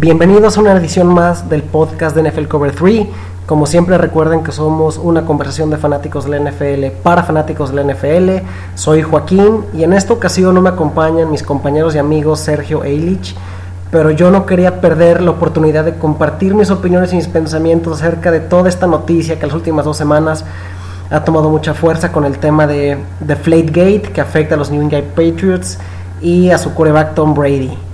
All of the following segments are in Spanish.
Bienvenidos a una edición más del podcast de NFL Cover 3. Como siempre recuerden que somos una conversación de fanáticos de la NFL para fanáticos de la NFL. Soy Joaquín y en esta ocasión no me acompañan mis compañeros y amigos Sergio Eilich, pero yo no quería perder la oportunidad de compartir mis opiniones y mis pensamientos acerca de toda esta noticia que las últimas dos semanas ha tomado mucha fuerza con el tema de, de Gate que afecta a los New England Patriots y a su coreback Tom Brady.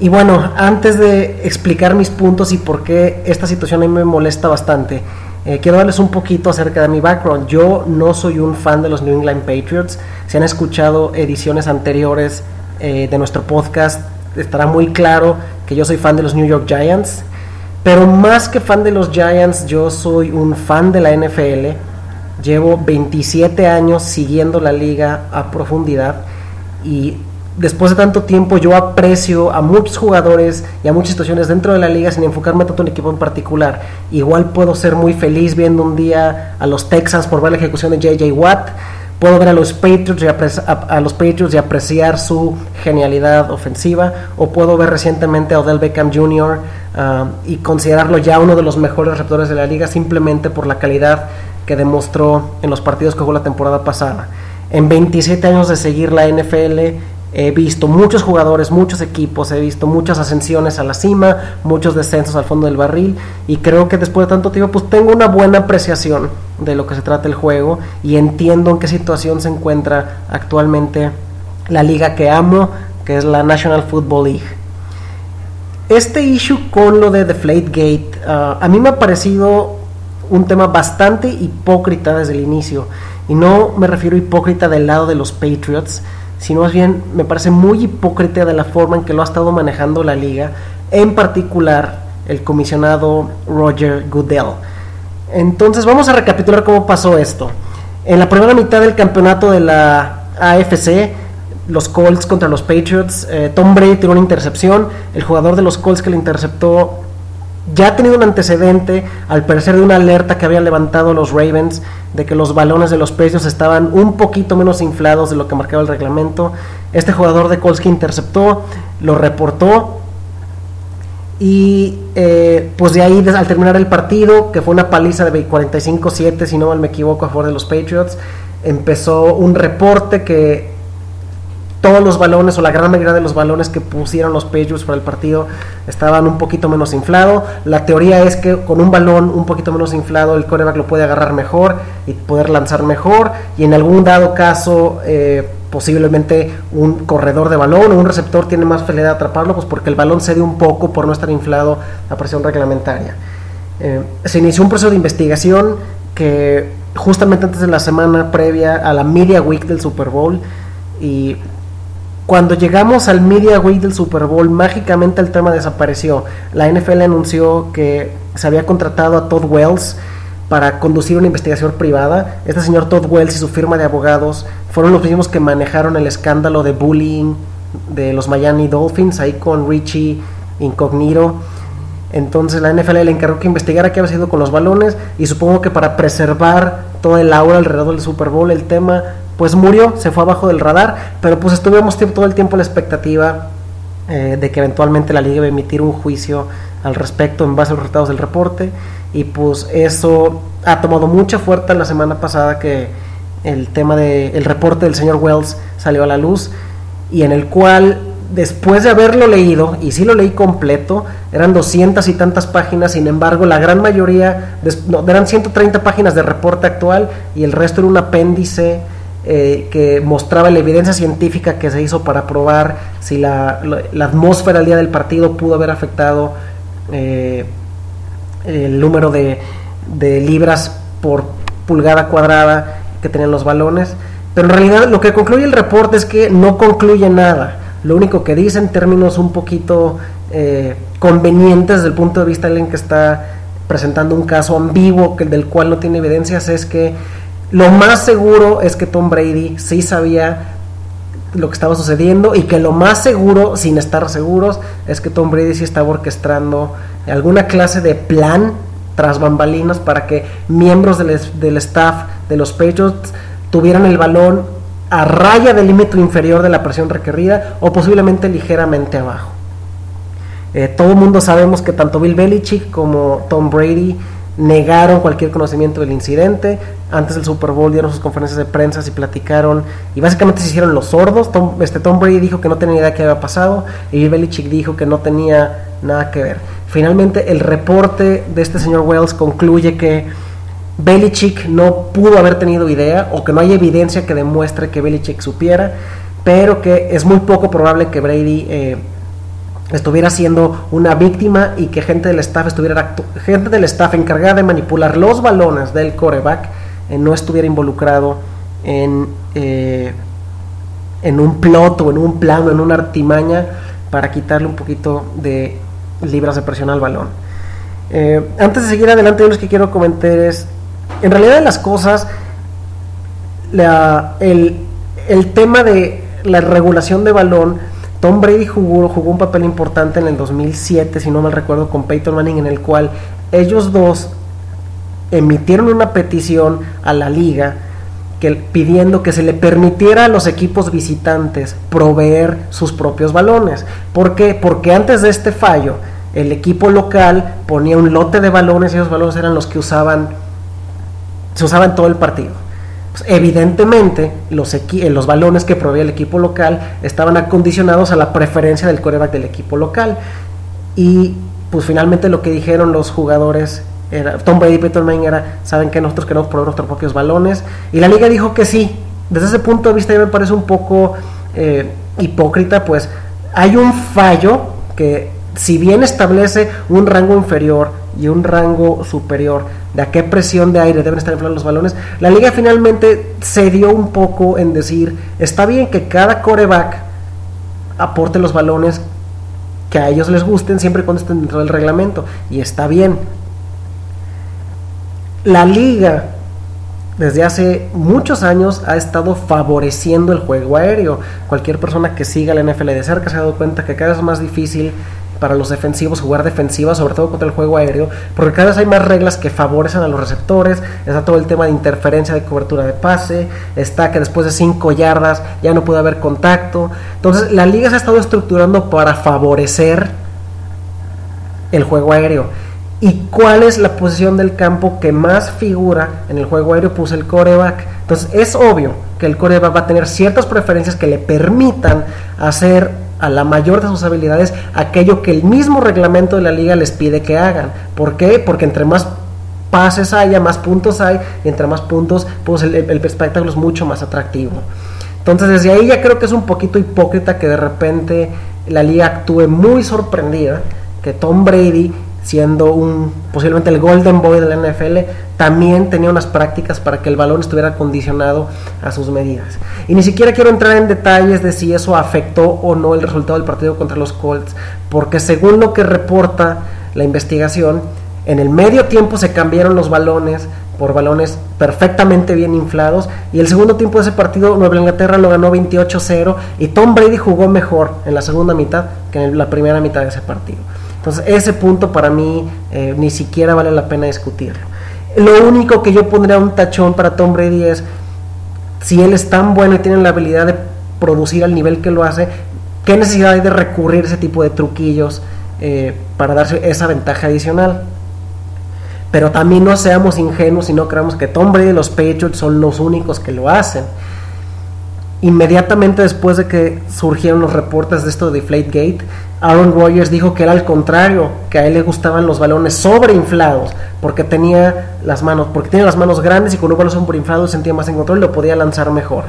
Y bueno, antes de explicar mis puntos y por qué esta situación a mí me molesta bastante, eh, quiero darles un poquito acerca de mi background. Yo no soy un fan de los New England Patriots. Si han escuchado ediciones anteriores eh, de nuestro podcast, estará muy claro que yo soy fan de los New York Giants. Pero más que fan de los Giants, yo soy un fan de la NFL. Llevo 27 años siguiendo la liga a profundidad y después de tanto tiempo yo aprecio a muchos jugadores y a muchas situaciones dentro de la liga sin enfocarme tanto en equipo en particular. Igual puedo ser muy feliz viendo un día a los Texans por ver la ejecución de JJ Watt. Puedo ver a los Patriots y, a, los Patriots y apreciar su genialidad ofensiva. O puedo ver recientemente a Odell Beckham Jr. Ah, y considerarlo ya uno de los mejores receptores de la liga simplemente por la calidad que demostró en los partidos que jugó la temporada pasada. En 27 años de seguir la NFL, He visto muchos jugadores, muchos equipos, he visto muchas ascensiones a la cima, muchos descensos al fondo del barril y creo que después de tanto tiempo pues tengo una buena apreciación de lo que se trata el juego y entiendo en qué situación se encuentra actualmente la liga que amo, que es la National Football League. Este issue con lo de Deflategate uh, a mí me ha parecido un tema bastante hipócrita desde el inicio y no me refiero a hipócrita del lado de los Patriots, sino más bien me parece muy hipócrita de la forma en que lo ha estado manejando la liga, en particular el comisionado Roger Goodell. Entonces vamos a recapitular cómo pasó esto. En la primera mitad del campeonato de la AFC, los Colts contra los Patriots, eh, Tom Brady tiró una intercepción, el jugador de los Colts que le interceptó ya ha tenido un antecedente, al parecer de una alerta que habían levantado los Ravens, de que los balones de los precios estaban un poquito menos inflados de lo que marcaba el reglamento. Este jugador de Colts interceptó, lo reportó. Y eh, pues de ahí, al terminar el partido, que fue una paliza de 45-7, si no mal me equivoco, a favor de los Patriots, empezó un reporte que todos los balones o la gran mayoría de los balones que pusieron los Patriots para el partido estaban un poquito menos inflados. La teoría es que con un balón un poquito menos inflado el coreback lo puede agarrar mejor y poder lanzar mejor y en algún dado caso eh, posiblemente un corredor de balón o un receptor tiene más facilidad de atraparlo pues porque el balón cede un poco por no estar inflado a presión reglamentaria. Eh, se inició un proceso de investigación que justamente antes de la semana previa a la Media Week del Super Bowl y cuando llegamos al Media Week del Super Bowl, mágicamente el tema desapareció. La NFL anunció que se había contratado a Todd Wells para conducir una investigación privada. Este señor Todd Wells y su firma de abogados fueron los mismos que manejaron el escándalo de bullying de los Miami Dolphins, ahí con Richie Incognito. Entonces la NFL le encargó que investigara qué había sido con los balones y supongo que para preservar todo el aura alrededor del Super Bowl el tema pues murió, se fue abajo del radar, pero pues estuvimos todo el tiempo la expectativa eh, de que eventualmente la liga iba a emitir un juicio al respecto en base a los resultados del reporte y pues eso ha tomado mucha fuerza la semana pasada que el tema del reporte del señor Wells salió a la luz y en el cual después de haberlo leído, y sí lo leí completo, eran doscientas y tantas páginas, sin embargo la gran mayoría, eran 130 páginas de reporte actual y el resto era un apéndice eh, que mostraba la evidencia científica que se hizo para probar si la, atmósfera al día del partido pudo haber afectado eh, el número de, de, libras por pulgada cuadrada que tenían los balones. Pero en realidad lo que concluye el reporte es que no concluye nada. Lo único que dice en términos un poquito eh, convenientes desde el punto de vista de alguien que está presentando un caso ambiguo del cual no tiene evidencias es que lo más seguro es que Tom Brady sí sabía lo que estaba sucediendo y que lo más seguro, sin estar seguros, es que Tom Brady sí estaba orquestando alguna clase de plan tras bambalinas para que miembros del, del staff de los Patriots tuvieran el balón a raya del límite inferior de la presión requerida o posiblemente ligeramente abajo. Eh, todo el mundo sabemos que tanto Bill Belichick como Tom Brady negaron cualquier conocimiento del incidente. Antes del Super Bowl dieron sus conferencias de prensa y platicaron y básicamente se hicieron los sordos. Tom, este, Tom Brady dijo que no tenía idea de qué había pasado y Belichick dijo que no tenía nada que ver. Finalmente el reporte de este señor Wells concluye que Belichick no pudo haber tenido idea o que no hay evidencia que demuestre que Belichick supiera, pero que es muy poco probable que Brady eh, estuviera siendo una víctima y que gente del staff estuviera gente del staff encargada de manipular los balones del coreback eh, no estuviera involucrado en, eh, en un plot o en un plano, en una artimaña para quitarle un poquito de libras de presión al balón. Eh, antes de seguir adelante, yo lo que quiero comentar es, en realidad las cosas, el, el tema de la regulación de balón, Tom Brady jugó, jugó un papel importante en el 2007, si no mal recuerdo, con Peyton Manning, en el cual ellos dos emitieron una petición a la liga que, pidiendo que se le permitiera a los equipos visitantes proveer sus propios balones. ¿Por qué? Porque antes de este fallo, el equipo local ponía un lote de balones y esos balones eran los que usaban, se usaban todo el partido. Pues, evidentemente, los, eh, los balones que proveía el equipo local estaban acondicionados a la preferencia del coreback del equipo local. Y pues finalmente lo que dijeron los jugadores era, Tom Brady y Peter Manning era, saben que nosotros queremos proveer nuestros propios balones. Y la liga dijo que sí. Desde ese punto de vista ya me parece un poco eh, hipócrita, pues hay un fallo que si bien establece un rango inferior y un rango superior de a qué presión de aire deben estar inflados los balones, la liga finalmente cedió un poco en decir, está bien que cada coreback aporte los balones que a ellos les gusten siempre y cuando estén dentro del reglamento, y está bien. La liga desde hace muchos años ha estado favoreciendo el juego aéreo. Cualquier persona que siga la NFL de cerca se ha dado cuenta que cada vez es más difícil para los defensivos jugar defensiva, sobre todo contra el juego aéreo, porque cada vez hay más reglas que favorecen a los receptores, está todo el tema de interferencia de cobertura de pase, está que después de 5 yardas ya no puede haber contacto. Entonces la liga se ha estado estructurando para favorecer el juego aéreo. ¿Y cuál es la posición del campo que más figura en el juego aéreo? Pues el coreback. Entonces es obvio que el coreback va a tener ciertas preferencias que le permitan hacer a la mayor de sus habilidades aquello que el mismo reglamento de la liga les pide que hagan. ¿Por qué? Porque entre más pases haya, más puntos hay, y entre más puntos, pues el, espectáculo es mucho más atractivo. Entonces desde ahí ya creo que es un poquito hipócrita que de repente la liga actúe muy sorprendida, que Tom Brady siendo un posiblemente el Golden Boy de la NFL, también tenía unas prácticas para que el balón estuviera condicionado a sus medidas. Y ni siquiera quiero entrar en detalles de si eso afectó o no el resultado del partido contra los Colts, porque según lo que reporta la investigación, en el medio tiempo se cambiaron los balones por balones perfectamente bien inflados y el segundo tiempo de ese partido Nueva Inglaterra lo ganó 28-0 y Tom Brady jugó mejor en la segunda mitad que en la primera mitad de ese partido. Entonces ese punto para mí eh, ni siquiera vale la pena discutirlo. Lo único que yo pondría un tachón para Tom Brady es si él es tan bueno y tiene la habilidad de producir al nivel que lo hace, ¿qué necesidad hay de recurrir a ese tipo de truquillos eh, para darse esa ventaja adicional? Pero también no seamos ingenuos y no creamos que Tom Brady y los Patriots son los únicos que lo hacen inmediatamente después de que surgieron los reportes de esto de Deflategate, Aaron Rodgers dijo que era al contrario, que a él le gustaban los balones sobreinflados, porque tenía las manos, porque tiene las manos grandes y con un balón sobreinflado sentía más en control y lo podía lanzar mejor.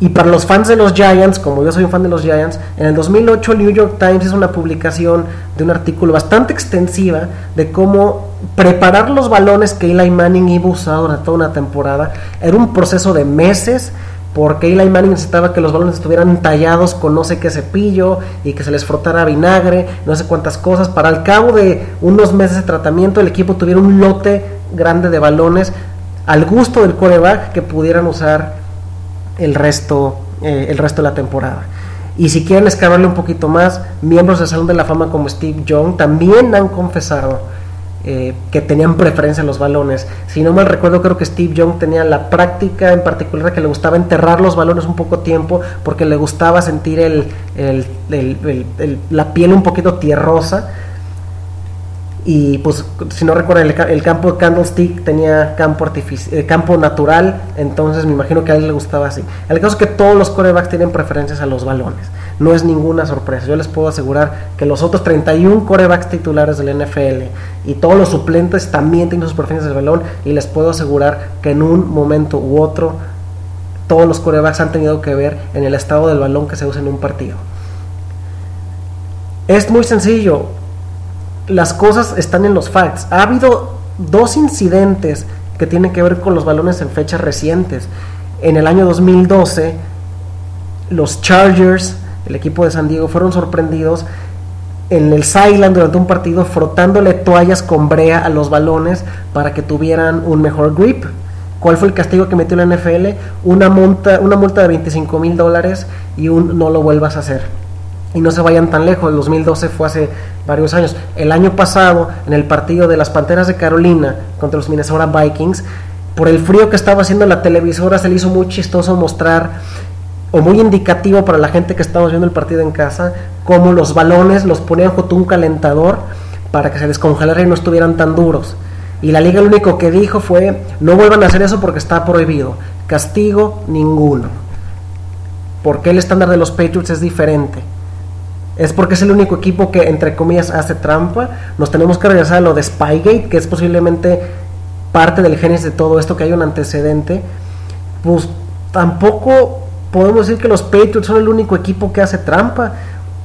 Y para los fans de los Giants, como yo soy un fan de los Giants, en el 2008 el New York Times hizo una publicación de un artículo bastante extensiva de cómo preparar los balones que Eli Manning iba a usar durante toda una temporada. Era un proceso de meses porque Eli Manning necesitaba que los balones estuvieran tallados con no sé qué cepillo y que se les frotara vinagre, no sé cuántas cosas. Para al cabo de unos meses de tratamiento, el equipo tuviera un lote grande de balones al gusto del coreback que pudieran usar el resto, eh, el resto de la temporada. Y si quieren escalarle un poquito más, miembros del Salón de la Fama como Steve Young también han confesado eh, que tenían preferencia en los balones. Si no mal recuerdo, creo que Steve Young tenía la práctica en particular que le gustaba enterrar los balones un poco tiempo porque le gustaba sentir el, la piel un poquito tierrosa. Y pues si no recuerdan el, campo de Candlestick tenía campo eh, campo natural entonces me imagino que a él le gustaba así. El caso es que todos los corebacks tienen preferencias a los balones no es ninguna sorpresa yo les puedo asegurar que los otros 31 corebacks titulares del NFL y todos los suplentes también tienen sus preferencias del balón y les puedo asegurar que en un momento u otro todos los corebacks han tenido que ver en el estado del balón que se usa en un partido es muy sencillo las cosas están en los facts. Ha habido dos incidentes que tienen que ver con los balones en fechas recientes. En el año 2012, los Chargers, el equipo de San Diego, fueron sorprendidos en el sideline durante un partido frotándole toallas con brea a los balones para que tuvieran un mejor grip. ¿Cuál fue el castigo que metió la NFL? Una multa, una multa de 25 mil dólares y un no lo vuelvas a hacer y no se vayan tan lejos, el 2012 fue hace varios años. El año pasado, en el partido de las Panteras de Carolina contra los Minnesota Vikings, por el frío que estaba haciendo la televisora, se le hizo muy chistoso mostrar, o muy indicativo para la gente que estaba viendo el partido en casa, cómo los balones los ponían junto a un calentador para que se descongelaran y no estuvieran tan duros. Y la liga lo único que dijo fue, no vuelvan a hacer eso porque está prohibido. Castigo ninguno. Porque el estándar de los Patriots es diferente es porque es el único equipo que, entre comillas, hace trampa. Nos tenemos que regresar a lo de Spygate, que es posiblemente parte del génesis de todo esto, que hay un antecedente. Pues tampoco podemos decir que los Patriots son el único equipo que hace trampa.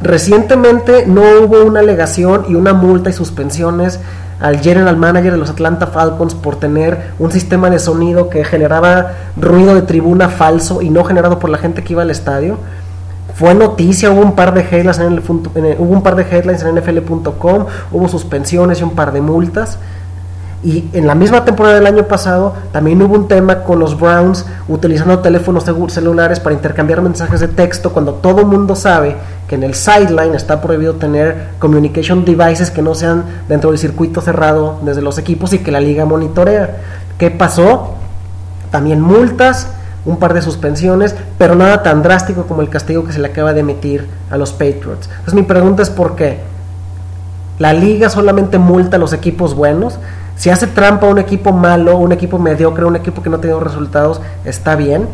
Recientemente no hubo una alegación y una multa y suspensiones al general manager de los Atlanta Falcons por tener un sistema de sonido que generaba ruido de tribuna falso y no generado por la gente que iba al estadio fue noticia, hubo un par de headlines en, el, hubo un par de headlines en nfl.com, hubo suspensiones y un par de multas. Y en la misma temporada del año pasado también hubo un tema con los Browns utilizando teléfonos celulares para intercambiar mensajes de texto cuando todo el mundo sabe que en el sideline está prohibido tener communication devices que no sean dentro del circuito cerrado desde los equipos y que la liga monitorea. ¿Qué pasó? También multas, un par de suspensiones, pero nada tan drástico como el castigo que se le acaba de emitir a los Patriots. Entonces mi pregunta es por qué. La liga solamente multa a los equipos buenos. Si hace trampa un equipo malo, un equipo mediocre, un equipo que no ha tenido resultados, está bien.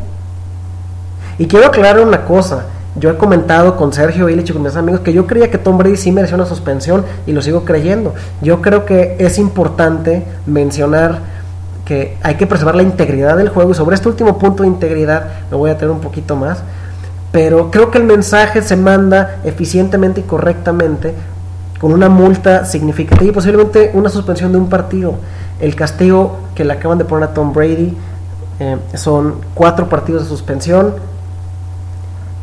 Y quiero aclarar una cosa. Yo he comentado con Sergio Illich y con mis amigos que yo creía que Tom Brady sí merecía una suspensión y lo sigo creyendo. Yo creo que es importante mencionar que hay que preservar la integridad del juego y sobre este último punto de integridad lo voy a tener un poquito más, pero creo que el mensaje se manda eficientemente y correctamente con una multa significativa y posiblemente una suspensión de un partido. El castigo que le acaban de poner a Tom Brady eh, son cuatro partidos de suspensión,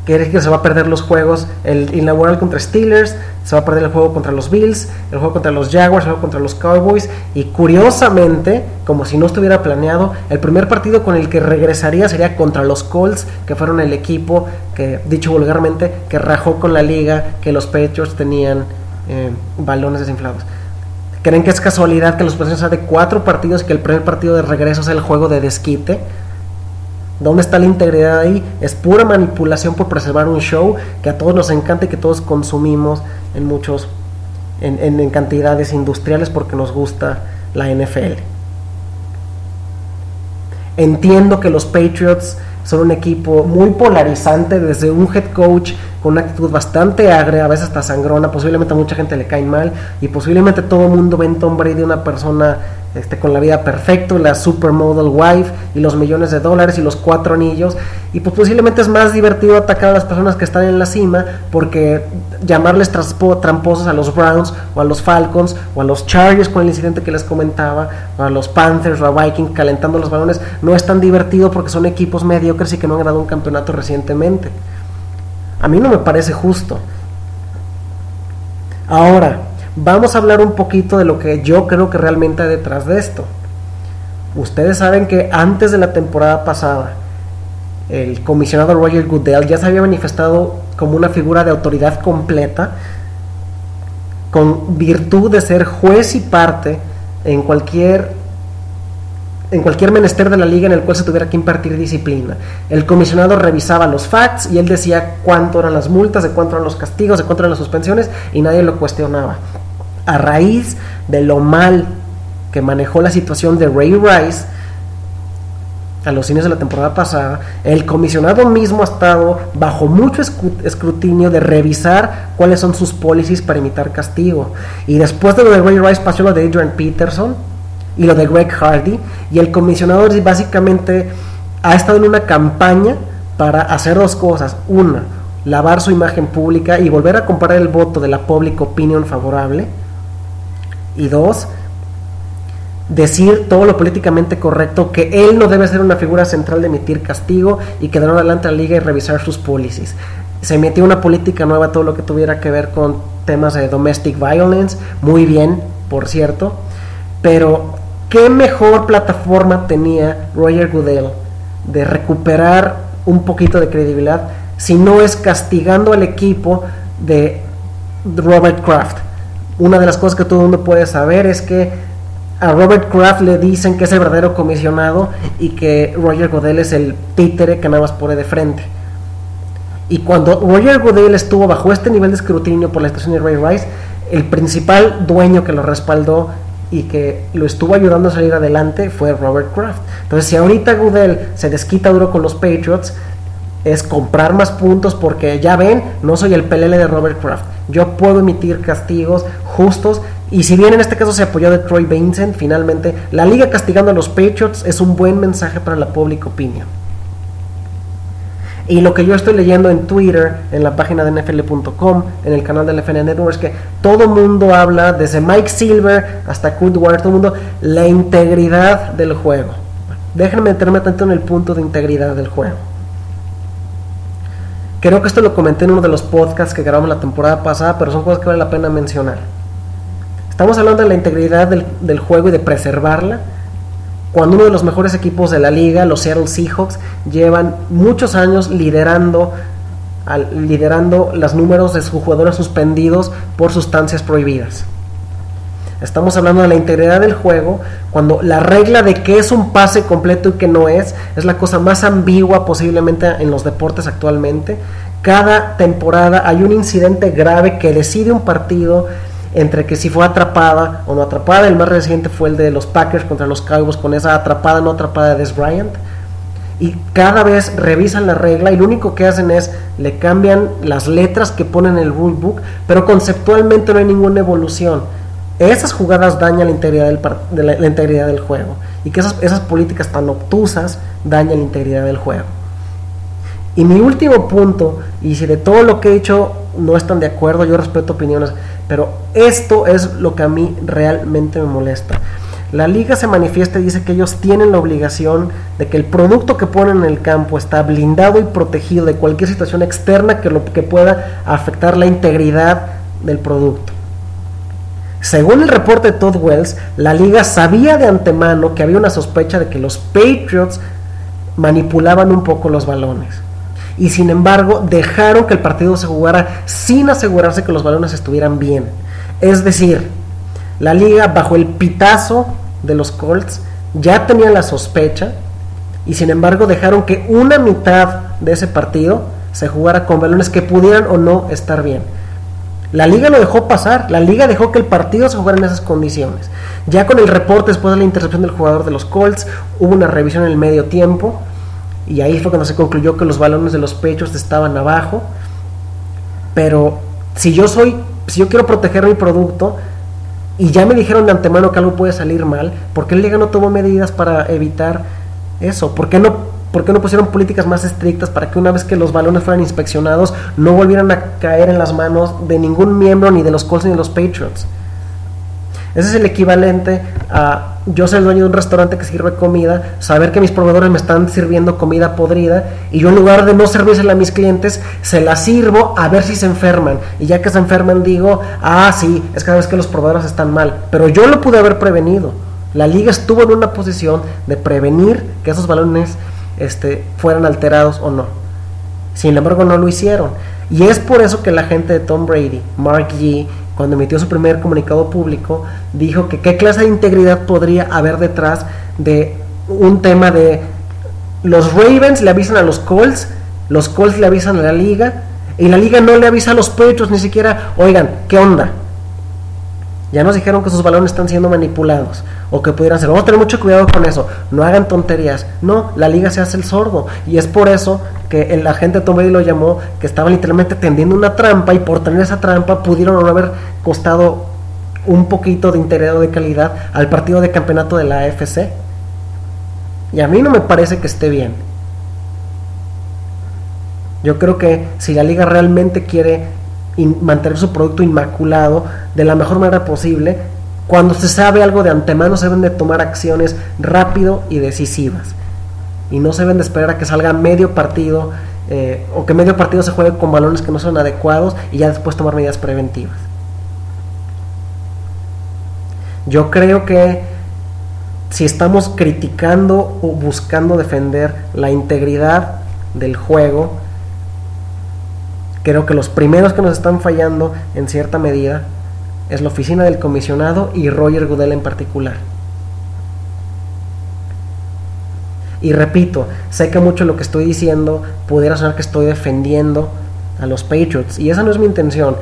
que que se va a perder los juegos, el inaugural contra Steelers, se va a perder el juego contra los Bills, el juego contra los Jaguars, el juego contra los Cowboys. Y curiosamente, como si no estuviera planeado, el primer partido con el que regresaría sería contra los Colts, que fueron el equipo que, dicho vulgarmente, que rajó con la liga que los Patriots tenían eh, balones desinflados. ¿Creen que es casualidad que los sean de cuatro partidos y que el primer partido de regreso sea el juego de desquite? ¿Dónde está la integridad ahí? Es pura manipulación por preservar un show que a todos nos encanta y que todos consumimos en muchos, en, en, cantidades industriales porque nos gusta la NFL. Entiendo que los Patriots son un equipo muy polarizante desde un head coach con una actitud bastante agria, a veces hasta sangrona, posiblemente a mucha gente le cae mal y posiblemente todo el mundo ve en Tom Brady una persona este, con la vida perfecta, la supermodel wife y los millones de dólares y los cuatro anillos. Y pues posiblemente es más divertido atacar a las personas que están en la cima porque llamarles tramposos a los Browns o a los Falcons o a los Chargers con el incidente que les comentaba o a los Panthers o a Vikings calentando los balones no es tan divertido porque son equipos mediocres y que no han ganado un campeonato recientemente. A mí no me parece justo. Ahora, vamos a hablar un poquito de lo que yo creo que realmente hay detrás de esto. Ustedes saben que antes de la temporada pasada, el comisionado Roger Goodell ya se había manifestado como una figura de autoridad completa, con virtud de ser juez y parte en cualquier en cualquier menester de la liga en el cual se tuviera que impartir disciplina. El comisionado revisaba los facts y él decía cuánto eran las multas, de cuánto eran los castigos, de cuánto eran las suspensiones y nadie lo cuestionaba. A raíz de lo mal que manejó la situación de Ray Rice, a los cines de la temporada pasada, el comisionado mismo ha estado bajo mucho escrutinio de revisar cuáles son sus policies para imitar castigo. Y después de lo de Ray Rice pasó lo de Adrian Peterson y lo de Greg Hardy, y el comisionado básicamente ha estado en una campaña para hacer dos cosas. Una, lavar su imagen pública y volver a comparar el voto de la public opinion favorable. Y dos, decir todo lo políticamente correcto, que él no debe ser una figura central de emitir castigo y que de adelante a la liga y revisar sus policies. Se metió una política nueva, todo lo que tuviera que ver con temas de domestic violence, muy bien, por cierto, pero ¿qué mejor plataforma tenía Roger Goodell de recuperar un poquito de credibilidad si no es castigando al equipo de Robert Kraft? Una de las cosas que todo el mundo puede saber es que a Robert Kraft le dicen que es el verdadero comisionado y que Roger Goodell es el títere que nada más pone de frente. Y cuando Roger Goodell estuvo bajo este nivel de escrutinio por la estación de Ray Rice, el principal dueño que lo respaldó y que lo estuvo ayudando a salir adelante fue Robert Kraft. Entonces, si ahorita Goodell se desquita duro con los Patriots, es comprar más puntos porque ya ven, no soy el pelele de Robert Kraft. Yo puedo emitir castigos justos y si bien en este caso se apoyó de Troy Vincent, finalmente la liga castigando a los Patriots es un buen mensaje para la pública opinión. Y lo que yo estoy leyendo en Twitter, en la página de NFL.com, en el canal de NFL Network, es que todo mundo habla, desde Mike Silver hasta Kurt Warner, todo mundo, la integridad del juego. Déjenme meterme tanto en el punto de integridad del juego. Creo que esto lo comenté en uno de los podcasts que grabamos la temporada pasada, pero son cosas que vale la pena mencionar. Estamos hablando de la integridad del, juego y de preservarla. Cuando uno de los mejores equipos de la liga, los Seattle Seahawks, llevan muchos años liderando, liderando los números de sus jugadores suspendidos por sustancias prohibidas. Estamos hablando de la integridad del juego, cuando la regla de qué es un pase completo y qué no es, es la cosa más ambigua posiblemente en los deportes actualmente. Cada temporada hay un incidente grave que decide un partido entre que si fue atrapada o no atrapada. El más reciente fue el de los Packers contra los Cowboys con esa atrapada no atrapada de Des Bryant. Y cada vez revisan la regla y lo único que hacen es le cambian las letras que ponen en el rulebook, pero conceptualmente no hay ninguna evolución. Esas jugadas dañan la integridad del, de la, integridad del juego y que esas, políticas tan obtusas dañan la integridad del juego. Y mi último punto, y si de todo lo que he hecho no están de acuerdo, yo respeto opiniones, pero esto es lo que a mí realmente me molesta. La liga se manifiesta y dice que ellos tienen la obligación de que el producto que ponen en el campo está blindado y protegido de cualquier situación externa que, lo, que pueda afectar la integridad del producto. Según el reporte de Todd Wells, la liga sabía de antemano que había una sospecha de que los Patriots manipulaban un poco los balones y sin embargo dejaron que el partido se jugara sin asegurarse que los balones estuvieran bien. Es decir, la liga bajo el pitazo de los Colts ya tenía la sospecha y sin embargo dejaron que una mitad de ese partido se jugara con balones que pudieran o no estar bien. La liga lo dejó pasar, la liga dejó que el partido se jugara en esas condiciones. Ya con el reporte después de la intercepción del jugador de los Colts, hubo una revisión en el medio tiempo y ahí fue cuando se concluyó que los balones de los pechos estaban abajo. Pero si yo soy, si yo quiero proteger mi producto y ya me dijeron de antemano que algo puede salir mal, ¿por qué el Liga no tomó medidas para evitar eso? ¿Por qué no, por qué no pusieron políticas más estrictas para que una vez que los balones fueran inspeccionados no volvieran a caer en las manos de ningún miembro ni de los Colts ni de los Patriots? Ese es el equivalente a yo ser el dueño de un restaurante que sirve comida, saber que mis proveedores me están sirviendo comida podrida y yo en lugar de no servírsela a mis clientes, se la sirvo a ver si se enferman. Y ya que se enferman digo, ah, sí, es cada vez que los proveedores están mal. Pero yo lo pude haber prevenido. La liga estuvo en una posición de prevenir que esos balones este, fueran alterados o no. Sin embargo, no lo hicieron. Y es por eso que la gente de Tom Brady, Mark G cuando emitió su primer comunicado público, dijo que qué clase de integridad podría haber detrás de un tema de los Ravens le avisan a los Colts, los Colts le avisan a la liga, y la liga no le avisa a los Patriots ni siquiera, oigan, ¿qué onda? Ya nos dijeron que sus balones están siendo manipulados o que pudieran ser. Vamos a tener mucho cuidado con eso. No hagan tonterías. No, la liga se hace el sordo. Y es por eso que el agente Tom Brady lo llamó que estaba literalmente tendiendo una trampa y por tener esa trampa pudieron no haber costado un poquito de interés o de calidad al partido de campeonato de la AFC. Y a mí no me parece que esté bien. Yo creo que si la liga realmente quiere mantener su producto inmaculado de la mejor manera posible, cuando se sabe algo de antemano se deben de tomar acciones rápido y decisivas. Y no se deben de esperar a que salga medio partido eh, o que medio partido se juegue con balones que no son adecuados y ya después tomar medidas preventivas. Yo creo que si estamos criticando o buscando defender la integridad del juego, creo que los primeros que nos están fallando en cierta medida es la oficina del comisionado y Roger Goodell en particular. Y repito, sé que mucho lo que estoy diciendo pudiera sonar que estoy defendiendo a los Patriots y esa no es mi intención.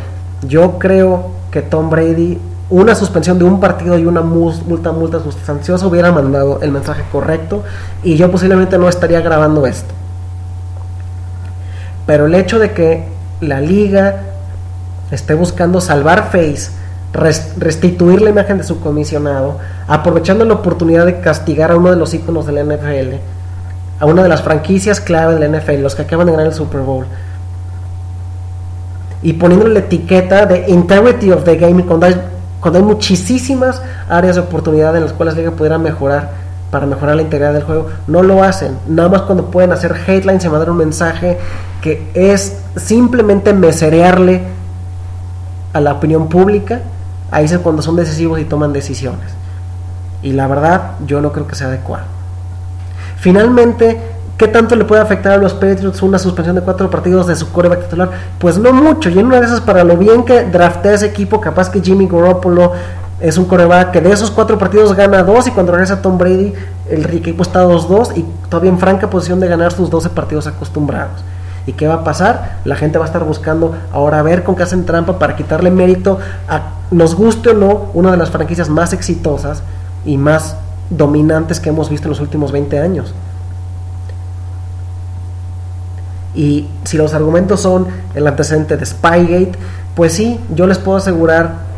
Yo creo que Tom Brady una suspensión de un partido y una multa multa sustanciosa hubiera mandado el mensaje correcto y yo posiblemente no estaría grabando esto. Pero el hecho de que la liga esté buscando salvar Face, restituir la imagen de su comisionado, aprovechando la oportunidad de castigar a uno de los íconos del NFL, a una de las franquicias clave del NFL, los que acaban de ganar el Super Bowl, y poniéndole la etiqueta de integrity of the game cuando hay, cuando hay muchísimas áreas de oportunidad en las cuales la liga pudiera mejorar para mejorar la integridad del juego, no lo hacen. Nada más cuando pueden hacer headlines y mandar un mensaje que es simplemente meserearle a la opinión pública, ahí es cuando son decisivos y toman decisiones. Y la verdad, yo no creo que sea adecuado. Finalmente, ¿qué tanto le puede afectar a los Patriots una suspensión de cuatro partidos de su coreback titular? Pues no mucho, y en una de esas, para lo bien que draftea ese equipo, capaz que Jimmy Garoppolo es un coreback que de esos cuatro partidos gana dos y cuando regresa Tom Brady el equipo está 2-2 y todavía en franca posición de ganar sus 12 partidos acostumbrados. ¿Y qué va a pasar? La gente va a estar buscando ahora ver con qué hacen trampa para quitarle mérito a, nos guste o no, una de las franquicias más exitosas y más dominantes que hemos visto en los últimos 20 años. Y si los argumentos son el antecedente de Spygate, pues sí, yo les puedo asegurar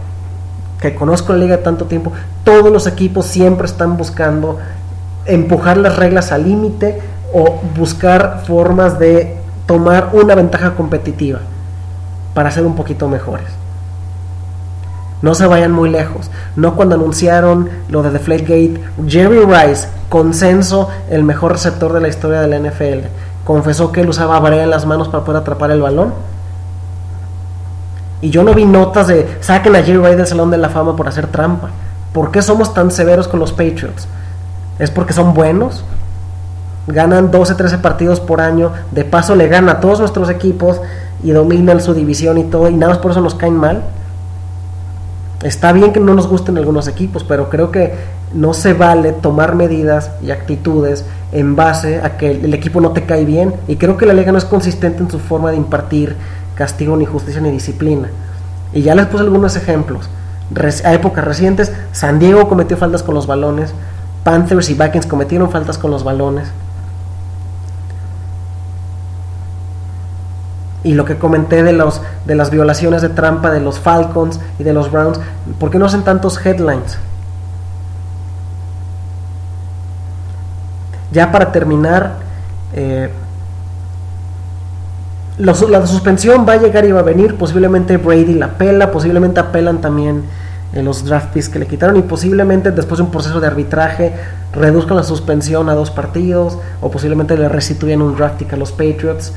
que conozco la liga tanto tiempo, todos los equipos siempre están buscando empujar las reglas al límite o buscar formas de tomar una ventaja competitiva para ser un poquito mejores. No se vayan muy lejos. No cuando anunciaron lo de Deflategate, Jerry Rice, consenso, el mejor receptor de la historia de la NFL, confesó que él usaba brea en las manos para poder atrapar el balón y yo no vi notas de saquen a Jerry Rice del Salón de la Fama por hacer trampa. ¿Por qué somos tan severos con los Patriots? ¿Es porque son buenos? Ganan 12, 13 partidos por año. De paso le ganan a todos nuestros equipos y dominan su división y todo. Y nada más por eso nos caen mal. Está bien que no nos gusten algunos equipos, pero creo que no se vale tomar medidas y actitudes en base a que el equipo no te cae bien. Y creo que la liga no es consistente en su forma de impartir castigo, ni justicia, ni disciplina. Y ya les puse algunos ejemplos. a épocas recientes, San Diego cometió faltas con los balones, Panthers y Vikings cometieron faltas con los balones. Y lo que comenté de, los, de las violaciones de trampa de los Falcons y de los Browns, ¿por qué no hacen tantos headlines? Ya para terminar, eh, la, suspensión va a llegar y va a venir. Posiblemente Brady la pela, posiblemente apelan también en los draft picks que le quitaron y posiblemente después de un proceso de arbitraje reduzcan la suspensión a dos partidos o posiblemente le restituyan un draft pick a los Patriots.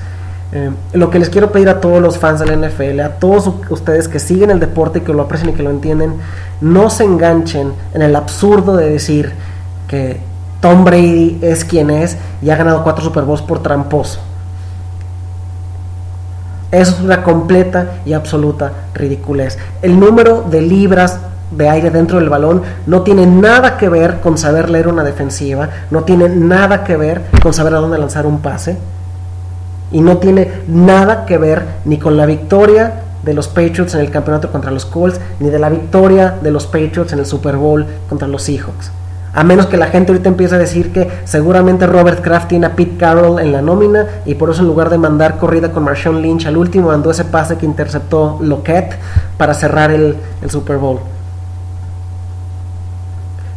Eh, lo que les quiero pedir a todos los fans del NFL, a todos ustedes que siguen el deporte que lo aprecian y que lo entienden, no se enganchen en el absurdo de decir que Tom Brady es quien es y ha ganado cuatro Super Bowls por tramposo. Eso es una completa y absoluta ridiculez. El número de libras de aire dentro del balón no tiene nada que ver con saber leer una defensiva, no tiene nada que ver con saber a dónde lanzar un pase y no tiene nada que ver ni con la victoria de los Patriots en el campeonato contra los Colts, ni de la victoria de los Patriots en el Super Bowl contra los Seahawks. A menos que la gente ahorita empiece a decir que seguramente Robert Kraft tiene a Pete Carroll en la nómina y por eso en lugar de mandar corrida con Marshawn Lynch al último mandó ese pase que interceptó Lockett para cerrar el, Super Bowl.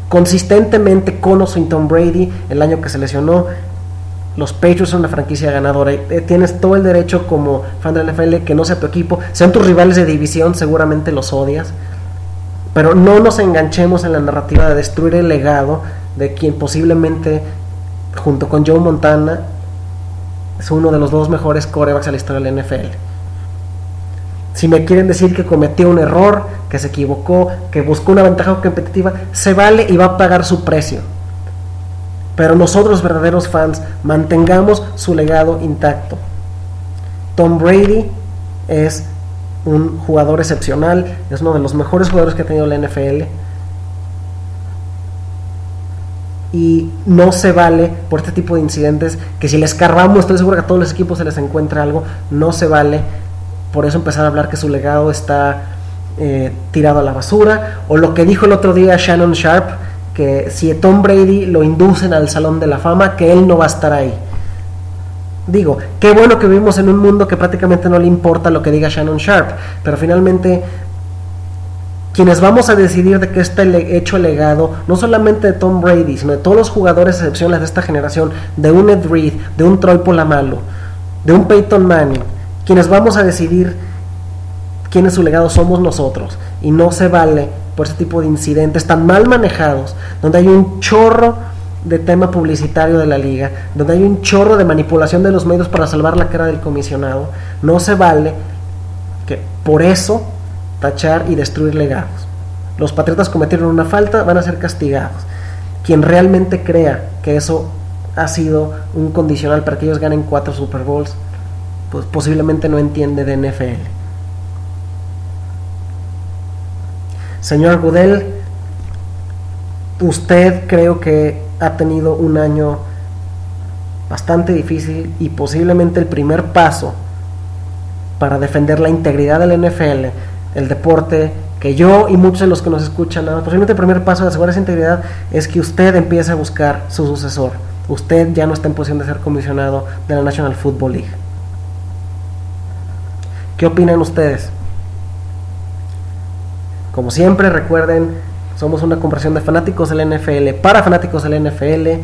Consistentemente con Tom Brady, el año que se lesionó, los Patriots son una franquicia ganadora. Eh, tienes todo el derecho como fan del NFL que no sea tu equipo. Sean tus rivales de división, seguramente los odias. Pero no nos enganchemos en la narrativa de destruir el legado de quien posiblemente, junto con Joe Montana, es uno de los dos mejores corebacks a la historia del NFL. Si me quieren decir que cometió un error, que se equivocó, que buscó una ventaja competitiva, se vale y va a pagar su precio pero nosotros verdaderos fans mantengamos su legado intacto. Tom Brady es un jugador excepcional, es uno de los mejores jugadores que ha tenido la NFL. Y no se vale por este tipo de incidentes que si les cargamos, estoy seguro que a todos los equipos se les encuentra algo, no se vale por eso empezar a hablar que su legado está eh, tirado a la basura. O lo que dijo el otro día Shannon Sharp, que si Tom Brady lo inducen al Salón de la Fama, que él no va a estar ahí. Digo, qué bueno que vivimos en un mundo que prácticamente no le importa lo que diga Shannon Sharp, pero finalmente quienes vamos a decidir de qué está el hecho legado, no solamente de Tom Brady, sino de todos los jugadores excepcionales de esta generación, de un Ed Reed, de un Troy Polamalu, de un Peyton Manning, quienes vamos a decidir quién es su legado somos nosotros. Y no se vale por ese tipo de incidentes tan mal manejados, donde hay un chorro de tema publicitario de la liga, donde hay un chorro de manipulación de los medios para salvar la cara del comisionado, no se vale que por eso tachar y destruir legados. Los patriotas cometieron una falta, van a ser castigados. Quien realmente crea que eso ha sido un condicional para que ellos ganen cuatro Super Bowls, pues posiblemente no entiende de NFL. Señor Gudel, usted creo que ha tenido un año bastante difícil y posiblemente el primer paso para defender la integridad del NFL, el deporte, que yo y muchos de los que nos escuchan, posiblemente el primer paso de asegurar esa integridad es que usted empiece a buscar su sucesor. Usted ya no está en posición de ser comisionado de la National Football League. ¿Qué opinan ustedes? Como siempre, recuerden, somos una conversión de fanáticos del NFL para fanáticos del NFL.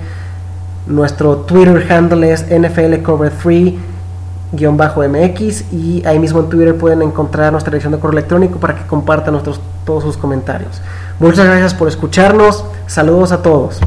Nuestro Twitter handle es NFL Cover 3 mx y ahí mismo en Twitter pueden encontrar nuestra dirección de correo electrónico para que compartan nuestros, todos sus comentarios. Muchas gracias por escucharnos. Saludos a todos.